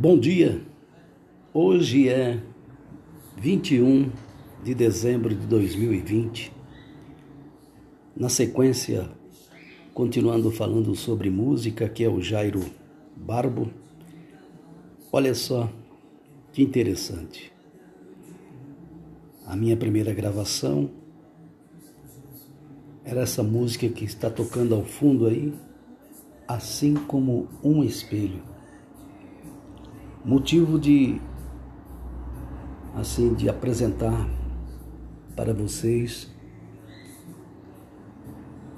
Bom dia. Hoje é 21 de dezembro de 2020. Na sequência, continuando falando sobre música, que é o Jairo Barbo. Olha só que interessante. A minha primeira gravação era essa música que está tocando ao fundo aí, assim como um espelho. Motivo de assim de apresentar para vocês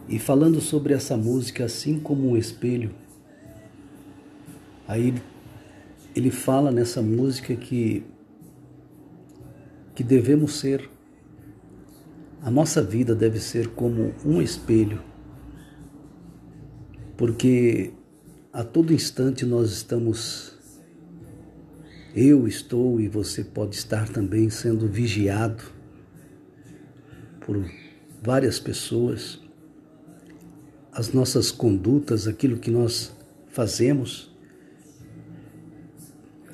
e falando sobre essa música assim como um espelho. Aí ele fala nessa música que que devemos ser a nossa vida deve ser como um espelho. Porque a todo instante nós estamos eu estou e você pode estar também sendo vigiado por várias pessoas. As nossas condutas, aquilo que nós fazemos.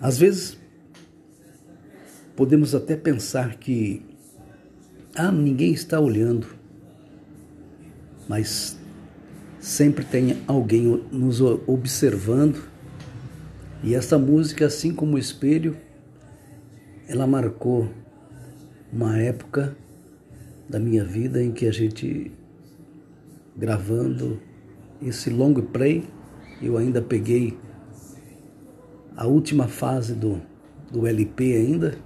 Às vezes, podemos até pensar que ah, ninguém está olhando, mas sempre tem alguém nos observando e essa música, assim como o espelho, ela marcou uma época da minha vida em que a gente gravando esse long play, eu ainda peguei a última fase do, do LP ainda.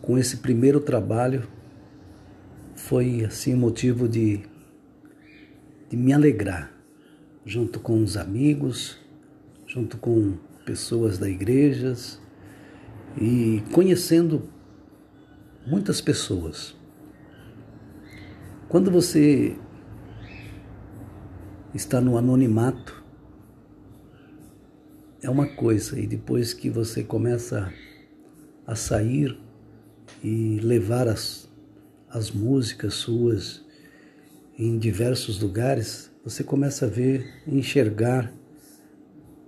Com esse primeiro trabalho foi assim motivo de, de me alegrar junto com os amigos, junto com pessoas da igreja e conhecendo muitas pessoas. Quando você está no anonimato, é uma coisa, e depois que você começa a sair e levar as, as músicas suas em diversos lugares, você começa a ver, enxergar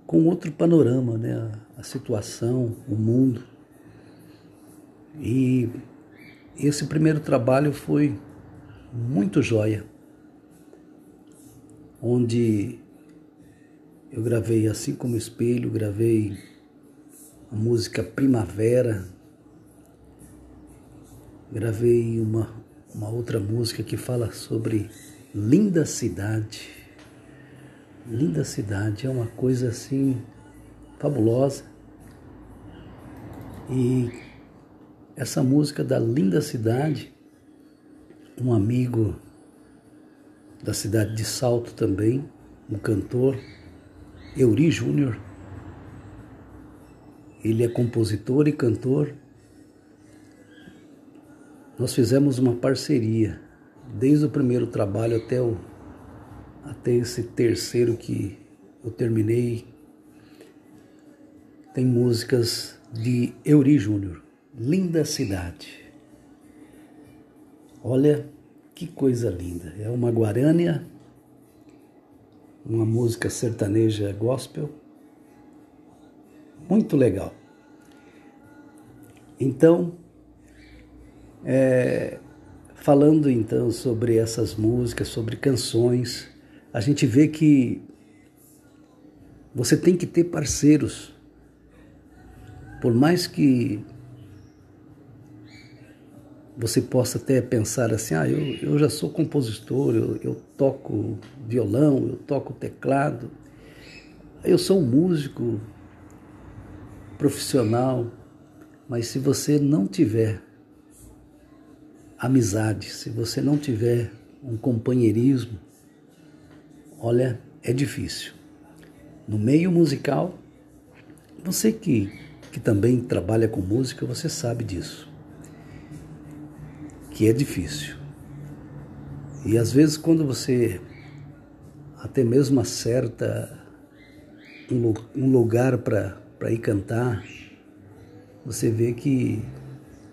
com outro panorama, né? a situação, o mundo. E esse primeiro trabalho foi muito joia, onde eu gravei assim como espelho, gravei a música Primavera, gravei uma, uma outra música que fala sobre linda cidade linda cidade, é uma coisa assim fabulosa. E essa música da linda cidade, um amigo da cidade de Salto também, um cantor, Euri Júnior. Ele é compositor e cantor. Nós fizemos uma parceria, desde o primeiro trabalho até o até esse terceiro que eu terminei, tem músicas de Euri Júnior, Linda Cidade. Olha que coisa linda. É uma guarânia, uma música sertaneja gospel. Muito legal. Então, é, falando então sobre essas músicas, sobre canções, a gente vê que você tem que ter parceiros. Por mais que você possa até pensar assim, ah, eu, eu já sou compositor, eu, eu toco violão, eu toco teclado, eu sou um músico profissional, mas se você não tiver amizade, se você não tiver um companheirismo, Olha, é difícil. No meio musical, você que, que também trabalha com música, você sabe disso. Que é difícil. E às vezes quando você até mesmo acerta um, um lugar para ir cantar, você vê que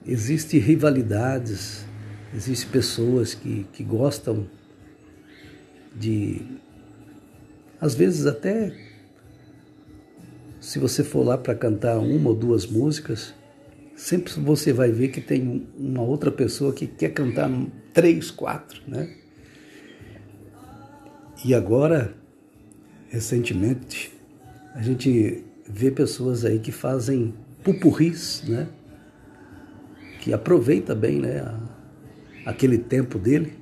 existe rivalidades, existem pessoas que, que gostam de às vezes até se você for lá para cantar uma ou duas músicas, sempre você vai ver que tem uma outra pessoa que quer cantar três, quatro, né? E agora, recentemente, a gente vê pessoas aí que fazem pupurris, né? Que aproveita bem, né? Aquele tempo dele.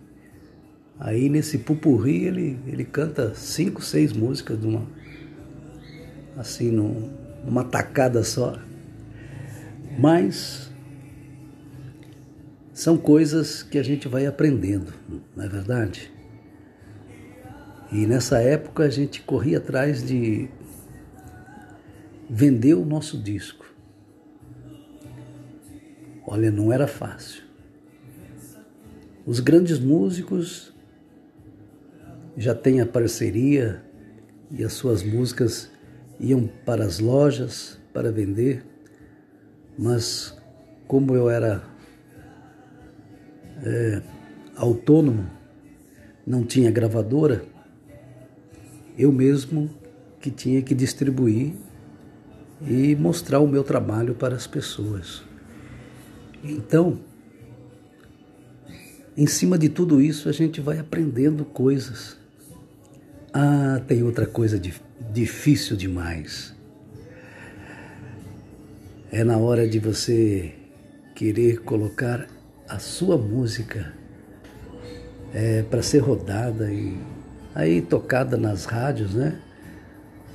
Aí nesse pupurri ele, ele canta cinco, seis músicas de uma, assim, numa tacada só. Mas são coisas que a gente vai aprendendo, não é verdade? E nessa época a gente corria atrás de vender o nosso disco. Olha, não era fácil. Os grandes músicos já têm a parceria e as suas músicas iam para as lojas para vender, mas como eu era é, autônomo, não tinha gravadora, eu mesmo que tinha que distribuir e mostrar o meu trabalho para as pessoas. Então, em cima de tudo isso, a gente vai aprendendo coisas. Ah, tem outra coisa difícil demais. É na hora de você querer colocar a sua música é, para ser rodada e aí tocada nas rádios, né?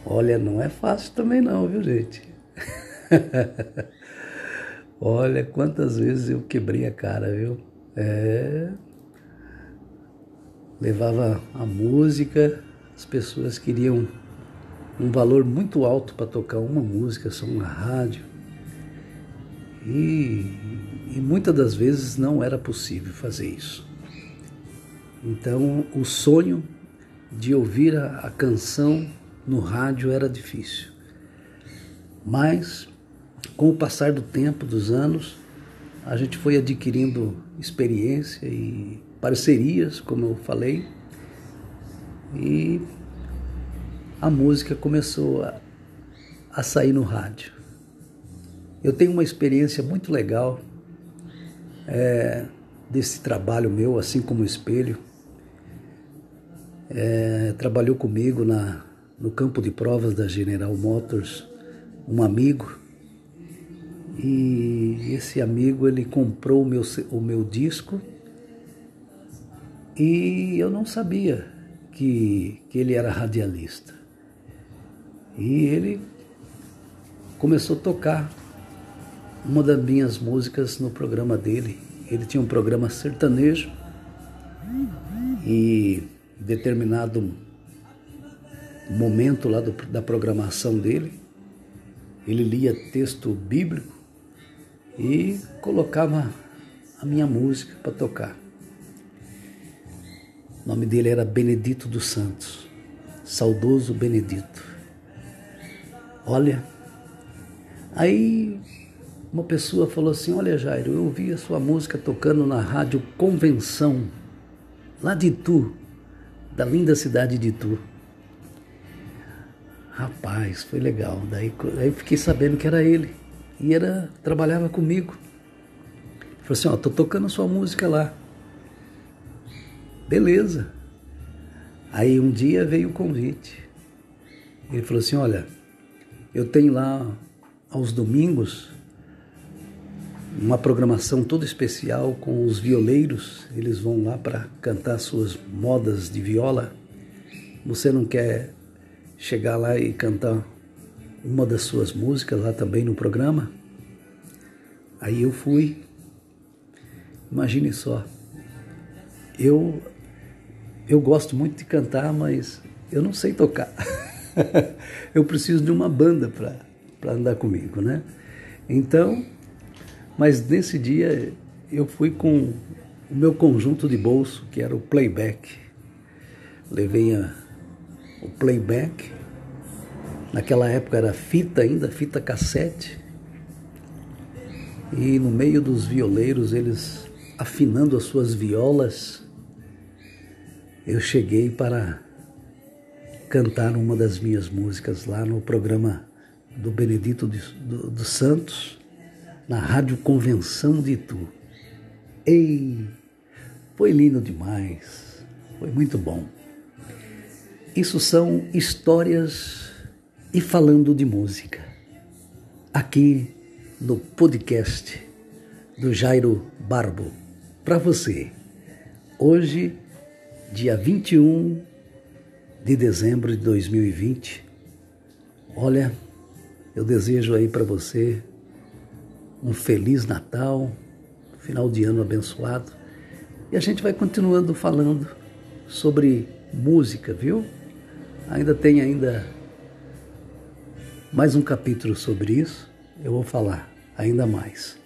Olha, não é fácil também não, viu gente? Olha quantas vezes eu quebrei a cara, viu? É. Levava a música, as pessoas queriam um valor muito alto para tocar uma música só na rádio. E, e muitas das vezes não era possível fazer isso. Então, o sonho de ouvir a, a canção no rádio era difícil. Mas, com o passar do tempo, dos anos, a gente foi adquirindo experiência e parcerias, como eu falei, e a música começou a, a sair no rádio. Eu tenho uma experiência muito legal é, desse trabalho meu, assim como o espelho. É, trabalhou comigo na, no campo de provas da General Motors um amigo. E esse amigo ele comprou o meu, o meu disco. E eu não sabia que, que ele era radialista. E ele começou a tocar uma das minhas músicas no programa dele. Ele tinha um programa sertanejo e determinado momento lá do, da programação dele, ele lia texto bíblico e colocava a minha música para tocar. O nome dele era Benedito dos Santos, saudoso Benedito. Olha, aí uma pessoa falou assim: Olha, Jairo, eu ouvi a sua música tocando na rádio Convenção, lá de Itu da linda cidade de Itu. Rapaz, foi legal. Daí, aí fiquei sabendo que era ele. E era, trabalhava comigo. Falou assim, ó, tô tocando sua música lá. Beleza. Aí um dia veio o convite. Ele falou assim, olha, eu tenho lá aos domingos uma programação toda especial com os violeiros. Eles vão lá para cantar suas modas de viola. Você não quer chegar lá e cantar uma das suas músicas lá também no programa? Aí eu fui. Imagine só. Eu eu gosto muito de cantar, mas eu não sei tocar. eu preciso de uma banda para andar comigo, né? Então, mas nesse dia eu fui com o meu conjunto de bolso, que era o playback. Levei a, o playback. Naquela época era fita ainda, fita cassete. E no meio dos violeiros, eles afinando as suas violas, eu cheguei para cantar uma das minhas músicas lá no programa do Benedito dos do, do Santos na Rádio Convenção de Itu. Ei, foi lindo demais, foi muito bom. Isso são histórias e falando de música. Aqui no podcast do Jairo Barbo, para você. Hoje, dia 21 de dezembro de 2020. Olha, eu desejo aí para você um feliz Natal, final de ano abençoado. E a gente vai continuando falando sobre música, viu? Ainda tem ainda mais um capítulo sobre isso. Eu vou falar ainda mais.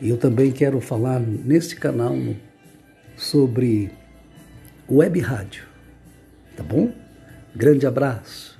E eu também quero falar nesse canal sobre web rádio. Tá bom? Grande abraço.